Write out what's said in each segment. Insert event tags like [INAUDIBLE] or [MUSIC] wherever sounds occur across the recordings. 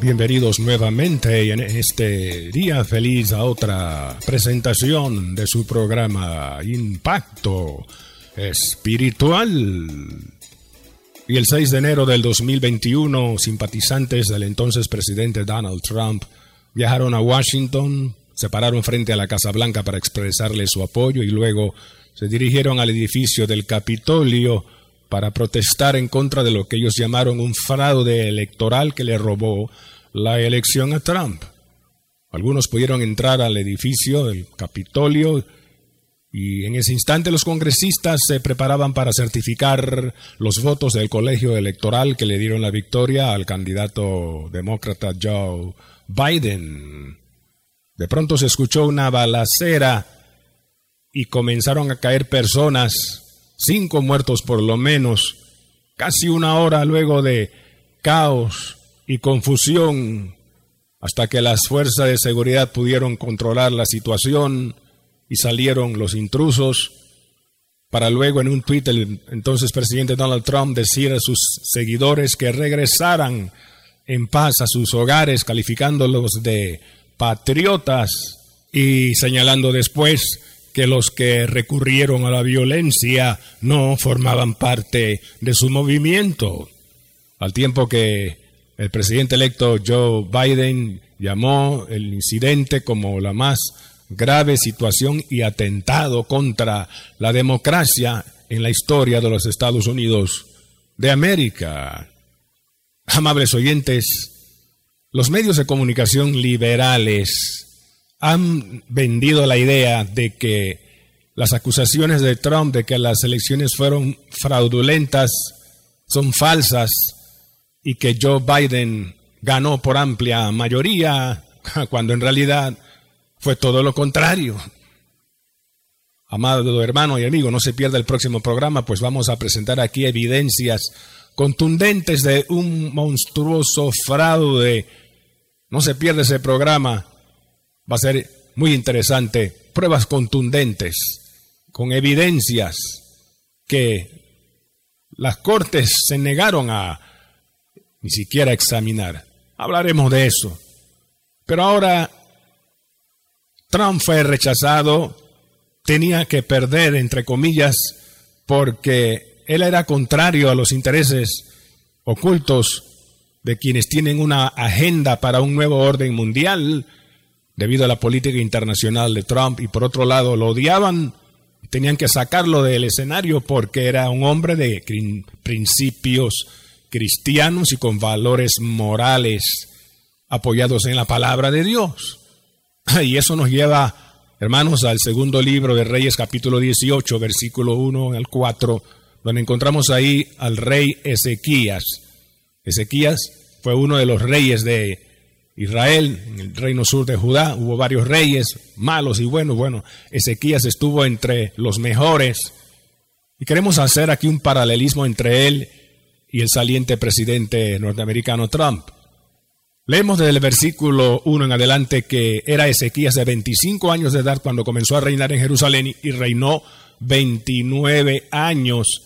Bienvenidos nuevamente en este día feliz a otra presentación de su programa Impacto Espiritual. Y el 6 de enero del 2021, simpatizantes del entonces presidente Donald Trump viajaron a Washington, se pararon frente a la Casa Blanca para expresarle su apoyo y luego se dirigieron al edificio del Capitolio para protestar en contra de lo que ellos llamaron un fraude electoral que le robó la elección a Trump. Algunos pudieron entrar al edificio del Capitolio y en ese instante los congresistas se preparaban para certificar los votos del colegio electoral que le dieron la victoria al candidato demócrata Joe Biden. De pronto se escuchó una balacera y comenzaron a caer personas cinco muertos por lo menos, casi una hora luego de caos y confusión, hasta que las fuerzas de seguridad pudieron controlar la situación y salieron los intrusos, para luego en un tuit el entonces presidente Donald Trump decir a sus seguidores que regresaran en paz a sus hogares, calificándolos de patriotas y señalando después que los que recurrieron a la violencia no formaban parte de su movimiento, al tiempo que el presidente electo Joe Biden llamó el incidente como la más grave situación y atentado contra la democracia en la historia de los Estados Unidos de América. Amables oyentes, los medios de comunicación liberales han vendido la idea de que las acusaciones de Trump de que las elecciones fueron fraudulentas son falsas y que Joe Biden ganó por amplia mayoría, [LAUGHS] cuando en realidad fue todo lo contrario. Amado hermano y amigo, no se pierda el próximo programa, pues vamos a presentar aquí evidencias contundentes de un monstruoso fraude. No se pierda ese programa Va a ser muy interesante. Pruebas contundentes, con evidencias que las cortes se negaron a ni siquiera examinar. Hablaremos de eso. Pero ahora Trump fue rechazado, tenía que perder, entre comillas, porque él era contrario a los intereses ocultos de quienes tienen una agenda para un nuevo orden mundial, debido a la política internacional de Trump y por otro lado lo odiaban, tenían que sacarlo del escenario porque era un hombre de principios cristianos y con valores morales apoyados en la palabra de Dios. Y eso nos lleva, hermanos, al segundo libro de Reyes capítulo 18, versículo 1 al 4, donde encontramos ahí al rey Ezequías. Ezequías fue uno de los reyes de Israel, en el reino sur de Judá, hubo varios reyes, malos y buenos. Bueno, Ezequías estuvo entre los mejores. Y queremos hacer aquí un paralelismo entre él y el saliente presidente norteamericano Trump. Leemos desde el versículo 1 en adelante que era Ezequías de 25 años de edad cuando comenzó a reinar en Jerusalén y reinó 29 años.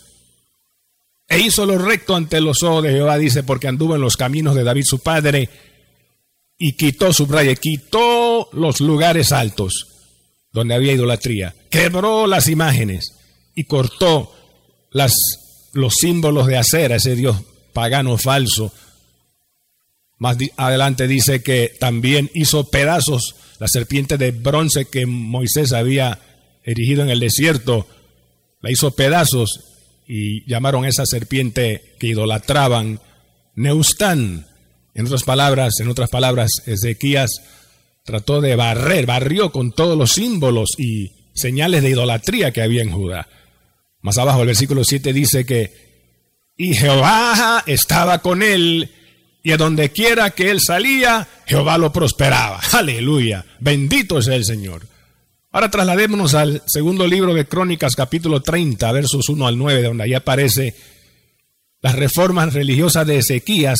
E hizo lo recto ante los ojos de Jehová, dice, porque anduvo en los caminos de David su padre y quitó, subraya, quitó los lugares altos donde había idolatría, quebró las imágenes y cortó las, los símbolos de acera, ese dios pagano falso. Más adelante dice que también hizo pedazos la serpiente de bronce que Moisés había erigido en el desierto, la hizo pedazos y llamaron a esa serpiente que idolatraban Neustán. En otras palabras, en otras palabras, Ezequías trató de barrer, barrió con todos los símbolos y señales de idolatría que había en Judá. Más abajo el versículo 7 dice que y Jehová estaba con él y a donde quiera que él salía, Jehová lo prosperaba. [LAUGHS] Aleluya. Bendito sea el Señor. Ahora trasladémonos al segundo libro de Crónicas, capítulo 30, versos 1 al 9, donde ahí aparece las reformas religiosas de Ezequías,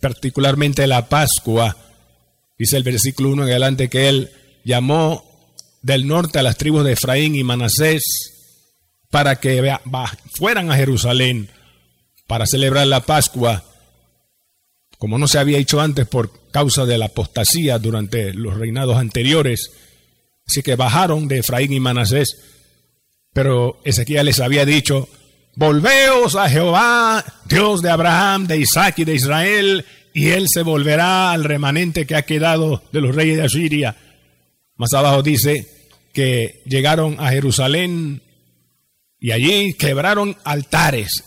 particularmente la Pascua. Dice el versículo 1 en adelante que él llamó del norte a las tribus de Efraín y Manasés para que fueran a Jerusalén para celebrar la Pascua como no se había hecho antes por causa de la apostasía durante los reinados anteriores. Así que bajaron de Efraín y Manasés, pero Ezequiel les había dicho, volveos a Jehová, Dios de Abraham, de Isaac y de Israel, y él se volverá al remanente que ha quedado de los reyes de Asiria. Más abajo dice que llegaron a Jerusalén y allí quebraron altares,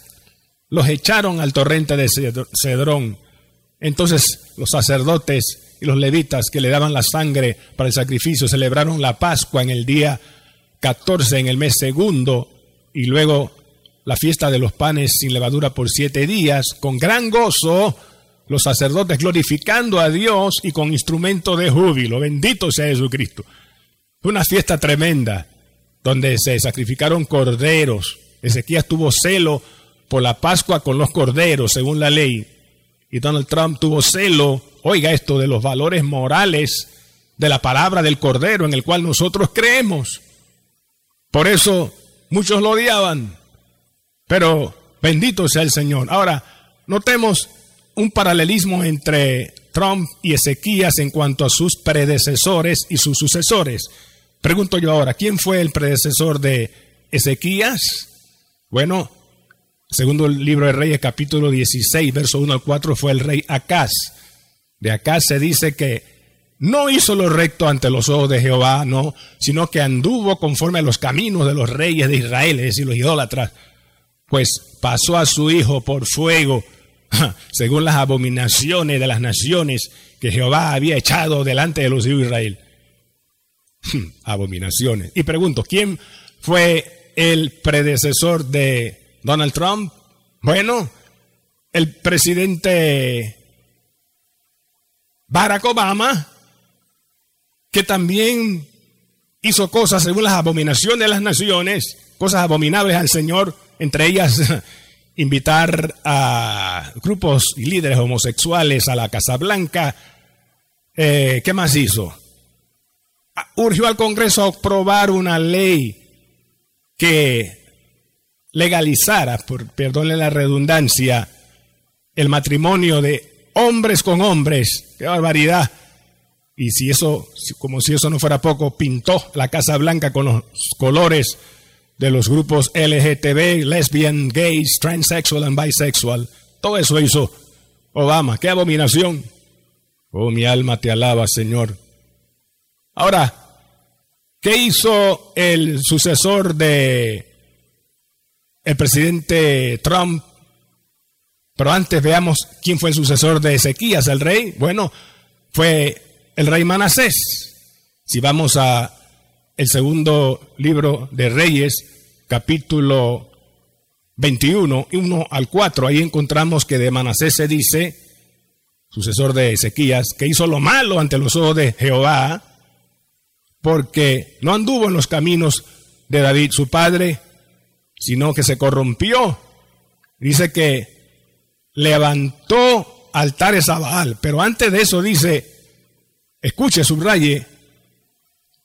los echaron al torrente de Cedrón entonces los sacerdotes y los levitas que le daban la sangre para el sacrificio celebraron la Pascua en el día 14 en el mes segundo y luego la fiesta de los panes sin levadura por siete días con gran gozo los sacerdotes glorificando a Dios y con instrumento de júbilo. Bendito sea Jesucristo. Una fiesta tremenda donde se sacrificaron corderos. Ezequías tuvo celo por la Pascua con los corderos, según la ley. Y Donald Trump tuvo celo, oiga esto, de los valores morales de la palabra del Cordero en el cual nosotros creemos. Por eso muchos lo odiaban. Pero bendito sea el Señor. Ahora, notemos un paralelismo entre Trump y Ezequías en cuanto a sus predecesores y sus sucesores. Pregunto yo ahora, ¿quién fue el predecesor de Ezequías? Bueno, Segundo el libro de Reyes, capítulo 16, verso 1 al 4, fue el rey Acaz. De Acaz se dice que no hizo lo recto ante los ojos de Jehová, no, sino que anduvo conforme a los caminos de los reyes de Israel, es decir, los idólatras, pues pasó a su hijo por fuego, [LAUGHS] según las abominaciones de las naciones que Jehová había echado delante de los hijos de Israel. [LAUGHS] abominaciones. Y pregunto, ¿quién fue el predecesor de Donald Trump. Bueno, el presidente Barack Obama, que también hizo cosas según las abominaciones de las naciones, cosas abominables al Señor, entre ellas [LAUGHS] invitar a grupos y líderes homosexuales a la Casa Blanca. Eh, ¿Qué más hizo? Urgió al Congreso a aprobar una ley que legalizara, por perdónle la redundancia, el matrimonio de hombres con hombres. ¡Qué barbaridad! Y si eso, como si eso no fuera poco, pintó la Casa Blanca con los colores de los grupos LGTB, lesbian, gays, transsexual and bisexual. Todo eso hizo Obama. ¡Qué abominación! Oh, mi alma te alaba, Señor. Ahora, ¿qué hizo el sucesor de el presidente Trump. Pero antes veamos quién fue el sucesor de Ezequías, el rey. Bueno, fue el rey Manasés. Si vamos a el segundo libro de Reyes, capítulo 21, 1 al 4, ahí encontramos que de Manasés se dice, sucesor de Ezequías, que hizo lo malo ante los ojos de Jehová, porque no anduvo en los caminos de David su padre, sino que se corrompió. Dice que levantó altares a Baal, pero antes de eso dice, escuche, subraye,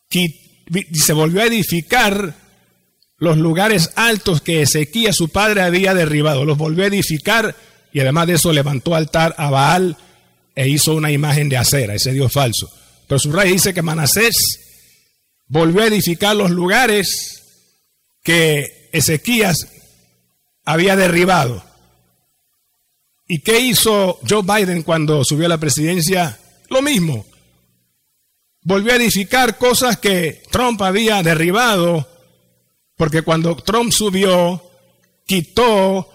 que se volvió a edificar los lugares altos que Ezequías su padre había derribado, los volvió a edificar y además de eso levantó altar a Baal e hizo una imagen de acera, ese dios falso. Pero subraye dice que Manasés volvió a edificar los lugares que Ezequías había derribado. ¿Y qué hizo Joe Biden cuando subió a la presidencia? Lo mismo. Volvió a edificar cosas que Trump había derribado, porque cuando Trump subió, quitó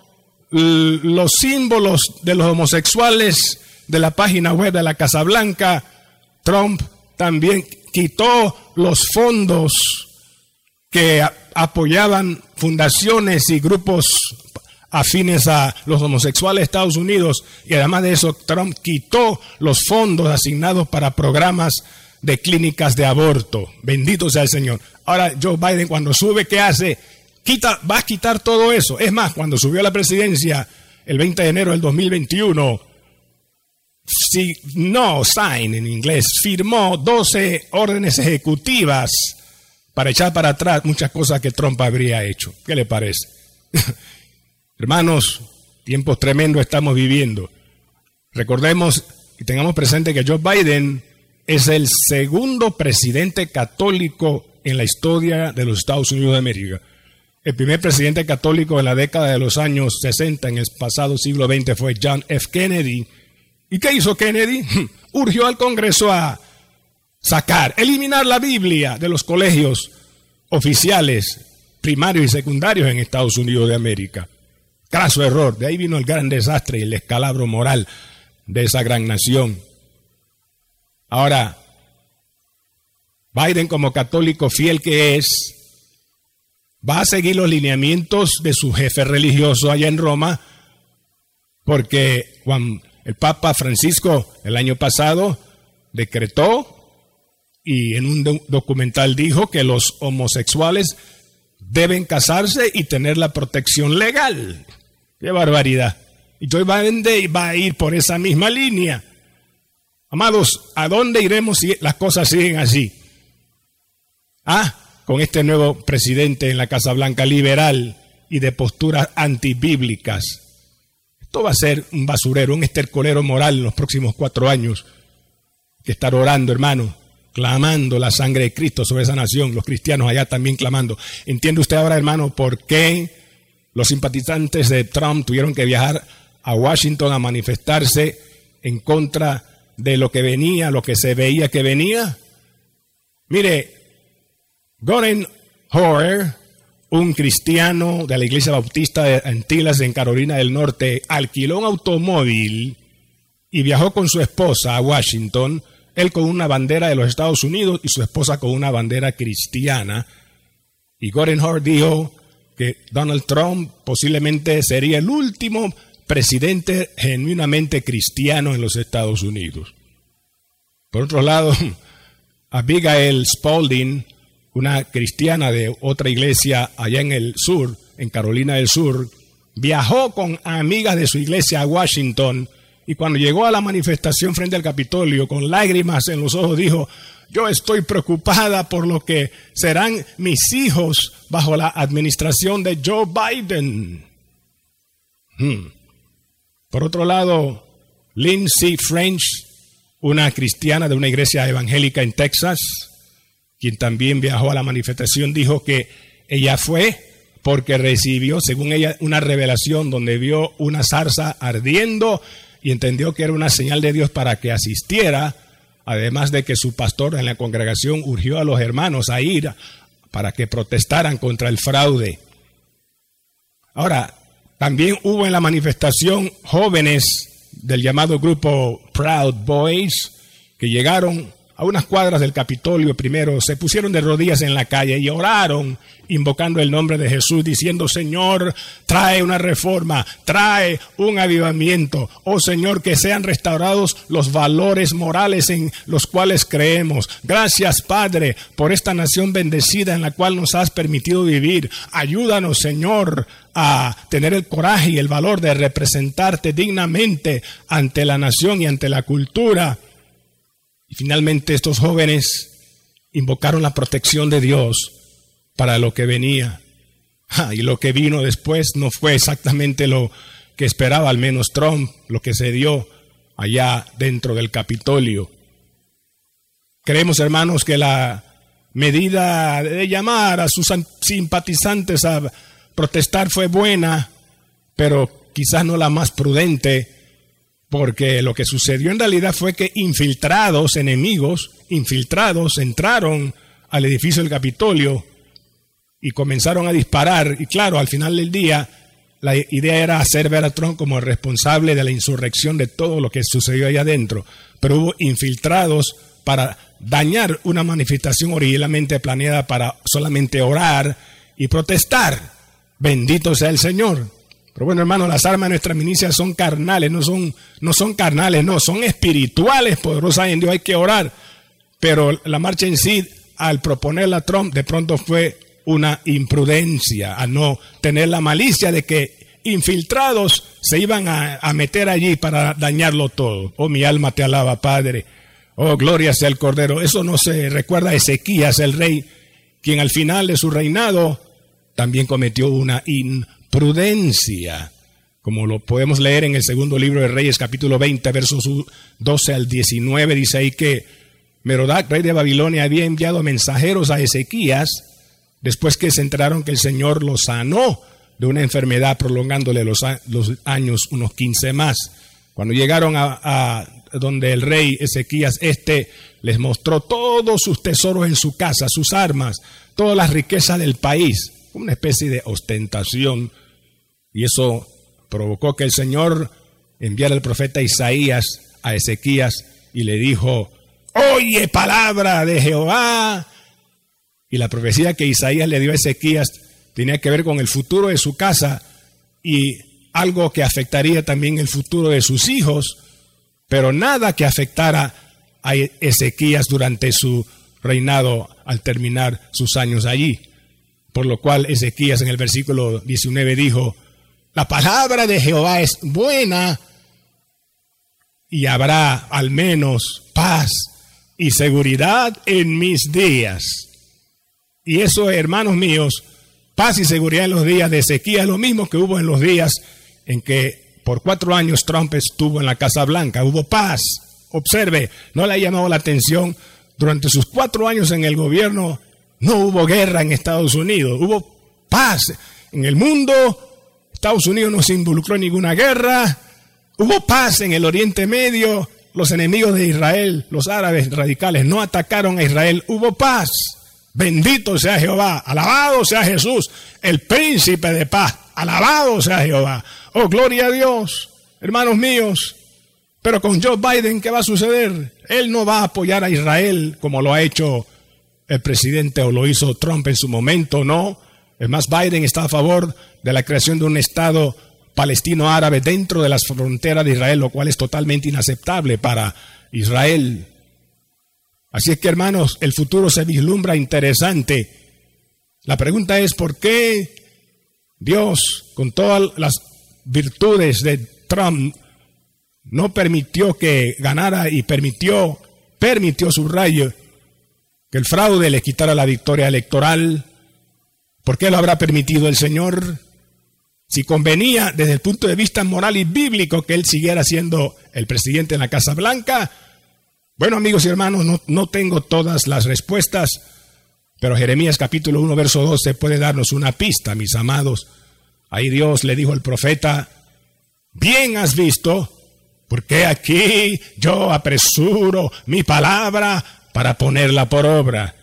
los símbolos de los homosexuales de la página web de la Casa Blanca. Trump también quitó los fondos que apoyaban fundaciones y grupos afines a los homosexuales de Estados Unidos y además de eso Trump quitó los fondos asignados para programas de clínicas de aborto. Bendito sea el Señor. Ahora Joe Biden cuando sube, ¿qué hace? Quita, va a quitar todo eso. Es más, cuando subió a la presidencia el 20 de enero del 2021, si, no, sign en inglés, firmó 12 órdenes ejecutivas para echar para atrás muchas cosas que Trump habría hecho. ¿Qué le parece? [LAUGHS] Hermanos, tiempos tremendos estamos viviendo. Recordemos y tengamos presente que Joe Biden es el segundo presidente católico en la historia de los Estados Unidos de América. El primer presidente católico en la década de los años 60, en el pasado siglo XX, fue John F. Kennedy. ¿Y qué hizo Kennedy? [LAUGHS] Urgió al Congreso a sacar, eliminar la Biblia de los colegios oficiales primarios y secundarios en Estados Unidos de América. Craso error. De ahí vino el gran desastre y el escalabro moral de esa gran nación. Ahora, Biden como católico fiel que es, va a seguir los lineamientos de su jefe religioso allá en Roma, porque Juan, el Papa Francisco el año pasado decretó y en un documental dijo que los homosexuales deben casarse y tener la protección legal. ¡Qué barbaridad! Y Joe Biden va a ir por esa misma línea. Amados, ¿a dónde iremos si las cosas siguen así? Ah, con este nuevo presidente en la Casa Blanca liberal y de posturas antibíblicas. Va a ser un basurero, un estercolero moral en los próximos cuatro años. Que estar orando, hermano, clamando la sangre de Cristo sobre esa nación, los cristianos allá también clamando. ¿Entiende usted ahora, hermano, por qué los simpatizantes de Trump tuvieron que viajar a Washington a manifestarse en contra de lo que venía, lo que se veía que venía? Mire, Gordon Hoare, un cristiano de la iglesia bautista de Antillas en Carolina del Norte, alquiló un automóvil y viajó con su esposa a Washington, él con una bandera de los Estados Unidos y su esposa con una bandera cristiana. Y Gordon Hoare dijo que Donald Trump posiblemente sería el último presidente genuinamente cristiano en los Estados Unidos. Por otro lado, [LAUGHS] Abigail Spalding, una cristiana de otra iglesia allá en el sur, en Carolina del Sur, viajó con amigas de su iglesia a Washington y cuando llegó a la manifestación frente al Capitolio con lágrimas en los ojos dijo, yo estoy preocupada por lo que serán mis hijos bajo la administración de Joe Biden. Hmm. Por otro lado, Lindsay French, una cristiana de una iglesia evangélica en Texas, quien también viajó a la manifestación, dijo que ella fue porque recibió, según ella, una revelación donde vio una zarza ardiendo y entendió que era una señal de Dios para que asistiera además de que su pastor en la congregación urgió a los hermanos a ir para que protestaran contra el fraude. Ahora, también hubo en la manifestación jóvenes del llamado grupo Proud Boys que llegaron a unas cuadras del Capitolio primero, se pusieron de rodillas en la calle y oraron invocando el nombre de Jesús, diciendo, Señor, trae una reforma, trae un avivamiento. Oh Señor, que sean restaurados los valores morales en los cuales creemos. Gracias, Padre, por esta nación bendecida en la cual nos has permitido vivir. Ayúdanos, Señor, a tener el coraje y el valor de representarte dignamente ante la nación y ante la cultura y finalmente estos jóvenes invocaron la protección de Dios para lo que venía. y lo que vino después no fue exactamente lo que esperaba al menos Trump, lo que se dio allá dentro del Capitolio. Creemos, hermanos, que la medida de llamar a sus simpatizantes a protestar fue buena, pero quizás no la más prudente porque lo que sucedió en realidad fue que infiltrados, enemigos, infiltrados, entraron al edificio del Capitolio y comenzaron a disparar. Y claro, al final del día, la idea era hacer ver a Trump como el responsable de la insurrección de todo lo que sucedió allá adentro. Pero hubo infiltrados para dañar una manifestación originalmente planeada para solamente orar y protestar. Bendito sea el Señor. Pero bueno, hermano, las armas de nuestra milicia son carnales, no son, no son carnales, no, son espirituales, poderosas en Dios, hay que orar. Pero la marcha en sí, al proponerla Trump, de pronto fue una imprudencia, a no tener la malicia de que infiltrados se iban a, meter allí para dañarlo todo. Oh, mi alma te alaba, Padre. Oh, gloria sea el Cordero. Eso no se recuerda a Ezequías, el rey, quien al final de su reinado también cometió una imprudencia. Como lo podemos leer en el segundo libro de Reyes, capítulo 20, versos 12 al 19, dice ahí que Merodac, rey de Babilonia, había enviado mensajeros a Ezequías después que se enteraron que el Señor lo sanó de una enfermedad, prolongándole los, años unos 15 más. Cuando llegaron a, donde el rey Ezequías, este les mostró todos sus tesoros en su casa, sus armas, todas las riquezas del país, una especie de ostentación. Y eso provocó que el Señor enviara al profeta Isaías a Ezequías y le dijo, oye palabra de Jehová. Y la profecía que Isaías le dio a Ezequías tenía que ver con el futuro de su casa y algo que afectaría también el futuro de sus hijos, pero nada que afectara a Ezequías durante su reinado al terminar sus años allí. Por lo cual Ezequías en el versículo 19 dijo, la palabra de Jehová es buena y habrá al menos paz y seguridad en mis días. Y eso, hermanos míos, paz y seguridad en los días de Ezequiel, lo mismo que hubo en los días en que por cuatro años Trump estuvo en la Casa Blanca. Hubo paz. Observe, no le ha llamado la atención. Durante sus cuatro años en el gobierno no hubo guerra en Estados Unidos. Hubo paz en el mundo. Estados Unidos no se involucró en ninguna guerra. Hubo paz en el Oriente Medio los enemigos de Israel, los árabes radicales, no atacaron a Israel, hubo paz. Bendito sea Jehová, alabado sea Jesús, el príncipe de paz, alabado sea Jehová. Oh, gloria a Dios, hermanos míos. Pero con Joe Biden, ¿qué va a suceder? Él no va a apoyar a Israel como lo ha hecho el presidente o lo hizo Trump en su momento, no. Es más, Biden está a favor de la creación de un Estado palestino árabe dentro de las fronteras de Israel, lo cual es totalmente inaceptable para Israel. Así es que hermanos, el futuro se vislumbra interesante. La pregunta es, ¿por qué Dios, con todas las virtudes de Trump, no permitió que ganara y permitió, permitió, su rayo que el fraude le quitara la victoria electoral? ¿Por qué lo habrá permitido el Señor? Si convenía desde el punto de vista moral y bíblico que él siguiera siendo el presidente en la Casa Blanca, bueno amigos y hermanos, no, no tengo todas las respuestas, pero Jeremías capítulo 1, verso 12 puede darnos una pista, mis amados. Ahí Dios le dijo al profeta, bien has visto, porque aquí yo apresuro mi palabra para ponerla por obra.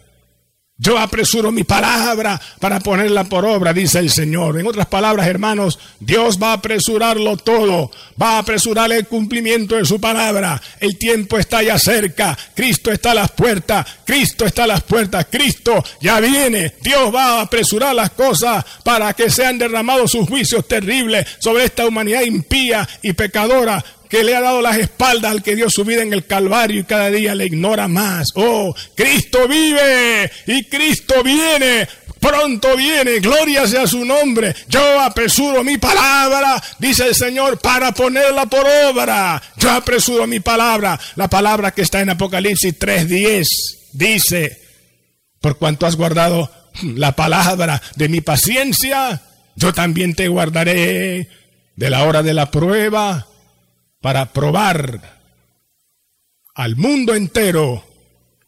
Yo apresuro mi palabra para ponerla por obra, dice el Señor. En otras palabras, hermanos, Dios va a apresurarlo todo, va a apresurar el cumplimiento de su palabra. El tiempo está ya cerca, Cristo está a las puertas, Cristo está a las puertas, Cristo ya viene. Dios va a apresurar las cosas para que sean derramados sus juicios terribles sobre esta humanidad impía y pecadora que le ha dado las espaldas al que dio su vida en el Calvario y cada día le ignora más. Oh, Cristo vive y Cristo viene. Pronto viene, gloria sea su nombre. Yo apresuro mi palabra, dice el Señor, para ponerla por obra. Yo apresuro mi palabra. La palabra que está en Apocalipsis 3:10 dice, por cuanto has guardado la palabra de mi paciencia, yo también te guardaré de la hora de la prueba para probar al mundo entero.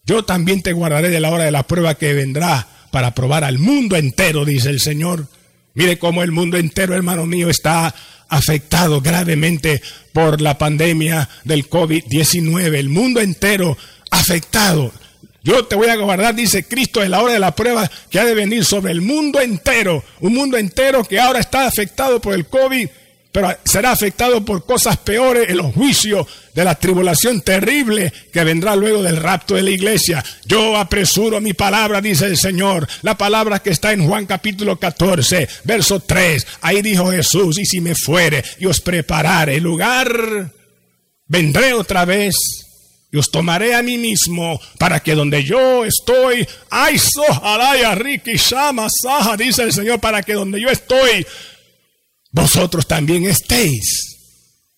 Yo también te guardaré de la hora de la prueba que vendrá para probar al mundo entero, dice el Señor. Mire cómo el mundo entero, hermano mío, está afectado gravemente por la pandemia del COVID-19. El mundo entero afectado. Yo te voy a guardar, dice Cristo, en la hora de la prueba que ha de venir sobre el mundo entero. Un mundo entero que ahora está afectado por el COVID pero será afectado por cosas peores en los juicios de la tribulación terrible que vendrá luego del rapto de la iglesia. Yo apresuro mi palabra, dice el Señor, la palabra que está en Juan capítulo 14, verso 3. Ahí dijo Jesús, y si me fuere y os preparare el lugar, vendré otra vez y os tomaré a mí mismo para que donde yo estoy, ay, sojalaya, riki, shama, saja, dice el Señor, para que donde yo estoy, vosotros también estéis.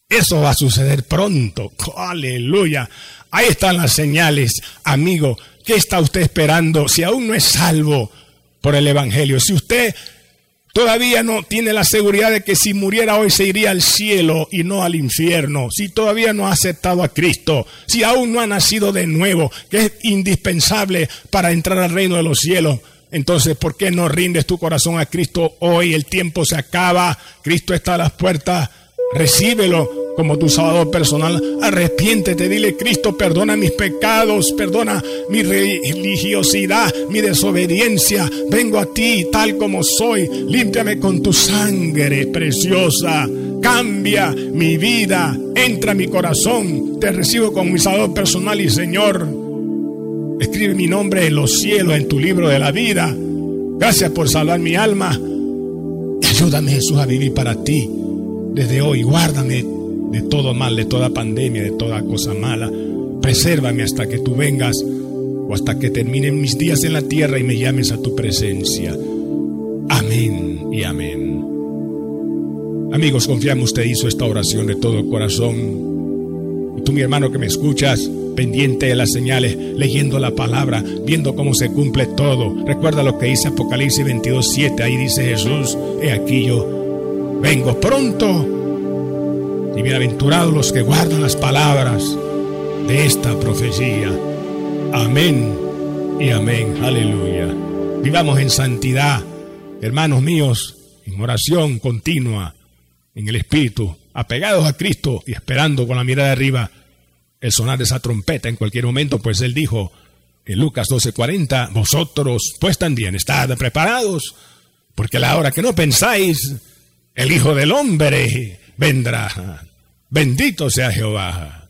Eso va a suceder pronto. Aleluya. Ahí están las señales, amigo. ¿Qué está usted esperando si aún no es salvo por el Evangelio? Si usted todavía no tiene la seguridad de que si muriera hoy se iría al cielo y no al infierno, si todavía no ha aceptado a Cristo, si aún no ha nacido de nuevo, que es indispensable para entrar al reino de los cielos, entonces, ¿por qué no rindes tu corazón a Cristo hoy? El tiempo se acaba, Cristo está a las puertas, recíbelo como tu salvador personal. Arrepiéntete, dile Cristo, perdona mis pecados, perdona mi religiosidad, mi desobediencia. Vengo a ti tal como soy, límpiame con tu sangre preciosa. Cambia mi vida, entra a mi corazón, te recibo como mi salvador personal y Señor. Escribe mi nombre en los cielos, en tu libro de la vida. Gracias por salvar mi alma. ayúdame Jesús a vivir para ti. Desde hoy, guárdame de todo mal, de toda pandemia, de toda cosa mala. Presérvame hasta que tú vengas o hasta que terminen mis días en la tierra y me llames a tu presencia. Amén y amén. Amigos, confiamos usted hizo esta oración de todo corazón. Y tú, mi hermano que me escuchas, pendiente de las señales, leyendo la palabra, viendo cómo se cumple todo. Recuerda lo que dice Apocalipsis 22, 7. Ahí dice Jesús, he aquí yo, vengo pronto. Y bienaventurados los que guardan las palabras de esta profecía. Amén y amén. Aleluya. Vivamos en santidad, hermanos míos, en oración continua, en el Espíritu, apegados a Cristo y esperando con la mirada arriba el sonar de esa trompeta en cualquier momento, pues él dijo en Lucas 12:40, vosotros pues también estad preparados, porque la hora que no pensáis, el Hijo del Hombre vendrá. Bendito sea Jehová.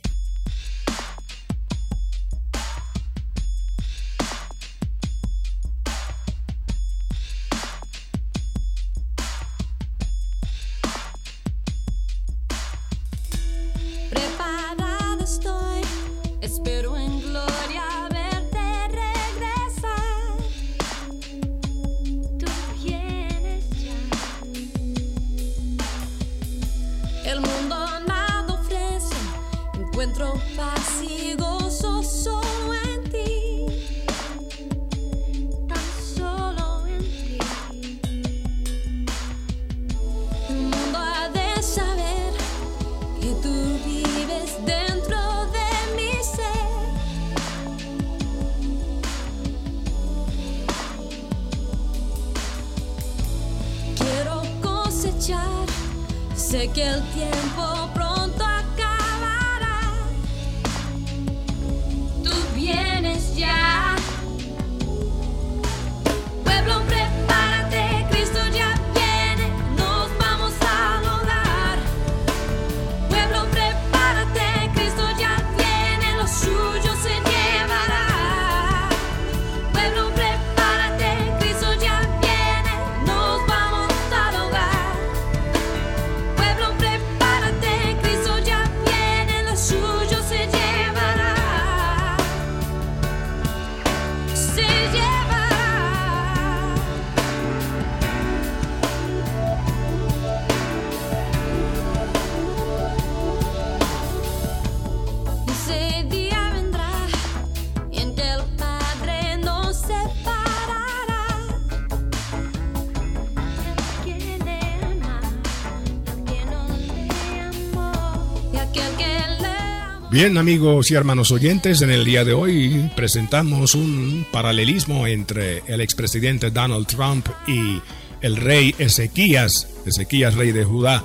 Bien, amigos y hermanos oyentes, en el día de hoy presentamos un paralelismo entre el expresidente Donald Trump y el rey Ezequías, Ezequías, rey de Judá,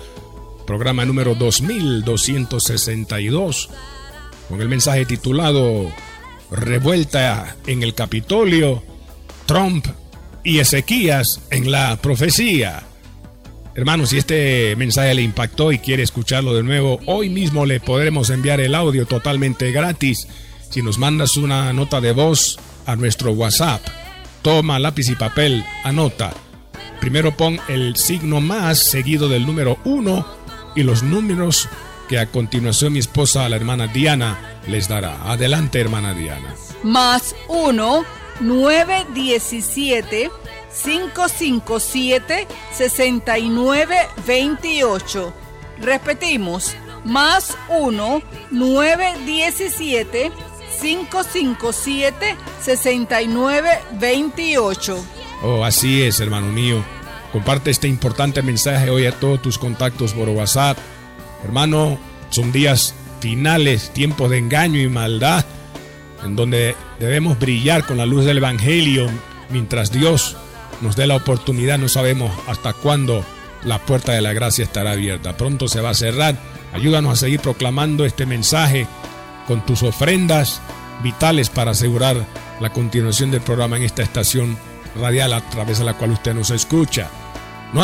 programa número 2262, con el mensaje titulado Revuelta en el Capitolio, Trump y Ezequías en la profecía. Hermanos, si este mensaje le impactó y quiere escucharlo de nuevo, hoy mismo le podremos enviar el audio totalmente gratis. Si nos mandas una nota de voz a nuestro WhatsApp, toma lápiz y papel, anota. Primero pon el signo más seguido del número 1 y los números que a continuación mi esposa, la hermana Diana, les dará. Adelante, hermana Diana. Más 1, 917 557 6928. Repetimos, más 1 917 557 6928. Oh, así es, hermano mío. Comparte este importante mensaje hoy a todos tus contactos por WhatsApp. Hermano, son días finales, tiempos de engaño y maldad, en donde debemos brillar con la luz del Evangelio mientras Dios nos dé la oportunidad. No sabemos hasta cuándo la puerta de la gracia estará abierta. Pronto se va a cerrar. Ayúdanos a seguir proclamando este mensaje con tus ofrendas vitales para asegurar la continuación del programa en esta estación radial a través de la cual usted nos escucha.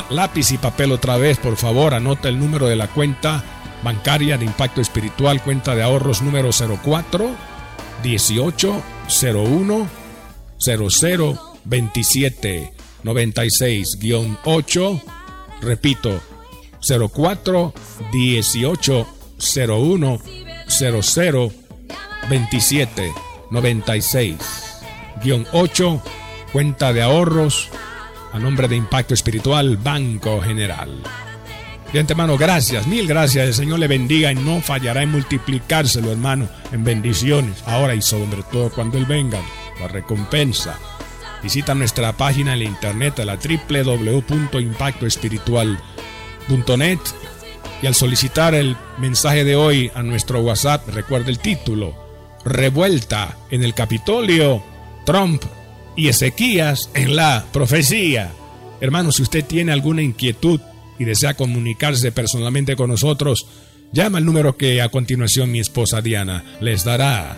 Lápiz y papel otra vez, por favor, anota el número de la cuenta bancaria de impacto espiritual, cuenta de ahorros número 04 18 01 00 27 96-8, repito, 04 18 01 00 27 96 8, cuenta de ahorros a nombre de Impacto Espiritual Banco General. De antemano, gracias, mil gracias. El Señor le bendiga y no fallará en multiplicárselo, hermano, en bendiciones, ahora y sobre todo cuando Él venga, la recompensa Visita nuestra página en la internet a la www.impactoespiritual.net y al solicitar el mensaje de hoy a nuestro WhatsApp, recuerde el título, Revuelta en el Capitolio, Trump y Ezequías en la profecía. Hermano, si usted tiene alguna inquietud y desea comunicarse personalmente con nosotros, llama al número que a continuación mi esposa Diana les dará.